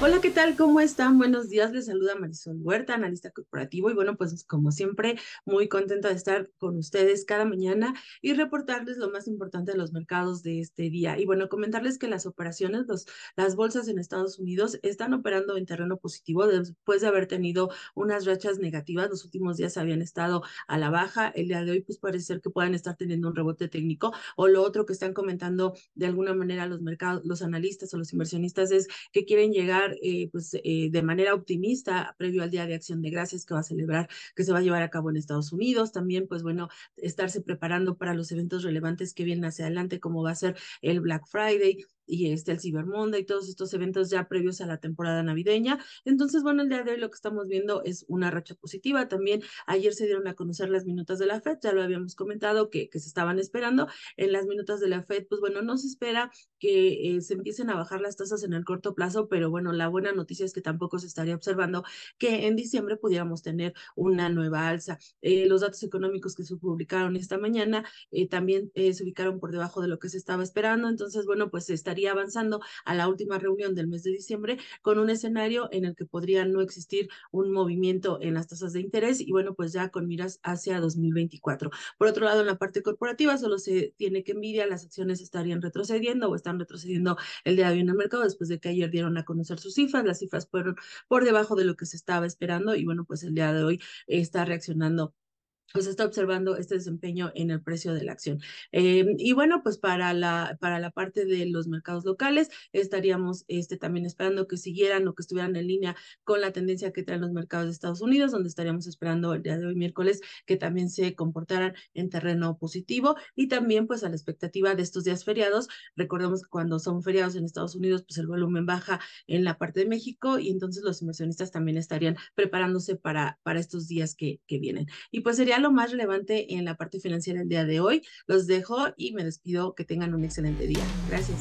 Hola, ¿qué tal? ¿Cómo están? Buenos días. Les saluda Marisol Huerta, analista corporativo. Y bueno, pues como siempre, muy contenta de estar con ustedes cada mañana y reportarles lo más importante de los mercados de este día. Y bueno, comentarles que las operaciones, los, las bolsas en Estados Unidos están operando en terreno positivo después de haber tenido unas rachas negativas. Los últimos días habían estado a la baja. El día de hoy, pues parece ser que puedan estar teniendo un rebote técnico. O lo otro que están comentando de alguna manera los mercados, los analistas o los inversionistas es que quieren llegar eh, pues, eh, de manera optimista previo al Día de Acción de Gracias que va a celebrar, que se va a llevar a cabo en Estados Unidos. También, pues bueno, estarse preparando para los eventos relevantes que vienen hacia adelante, como va a ser el Black Friday, y este, el Cyber y todos estos eventos ya previos a la temporada navideña. Entonces, bueno, el día de hoy lo que estamos viendo es una racha positiva. También ayer se dieron a conocer las minutas de la FED, ya lo habíamos comentado que, que se estaban esperando. En las minutas de la FED, pues bueno, no se espera que eh, se empiecen a bajar las tasas en el corto plazo, pero bueno, la buena noticia es que tampoco se estaría observando que en diciembre pudiéramos tener una nueva alza. Eh, los datos económicos que se publicaron esta mañana eh, también se ubicaron por debajo de lo que se estaba esperando. Entonces, bueno, pues estaría estaría avanzando a la última reunión del mes de diciembre con un escenario en el que podría no existir un movimiento en las tasas de interés y bueno, pues ya con miras hacia 2024. Por otro lado, en la parte corporativa solo se tiene que envidia, las acciones estarían retrocediendo o están retrocediendo el día de hoy en el mercado después de que ayer dieron a conocer sus cifras, las cifras fueron por debajo de lo que se estaba esperando y bueno, pues el día de hoy está reaccionando pues está observando este desempeño en el precio de la acción. Eh, y bueno, pues para la, para la parte de los mercados locales, estaríamos este, también esperando que siguieran o que estuvieran en línea con la tendencia que traen los mercados de Estados Unidos, donde estaríamos esperando el día de hoy miércoles que también se comportaran en terreno positivo y también pues a la expectativa de estos días feriados. Recordemos que cuando son feriados en Estados Unidos, pues el volumen baja en la parte de México y entonces los inversionistas también estarían preparándose para, para estos días que, que vienen. Y pues lo más relevante en la parte financiera el día de hoy. Los dejo y me despido. Que tengan un excelente día. Gracias.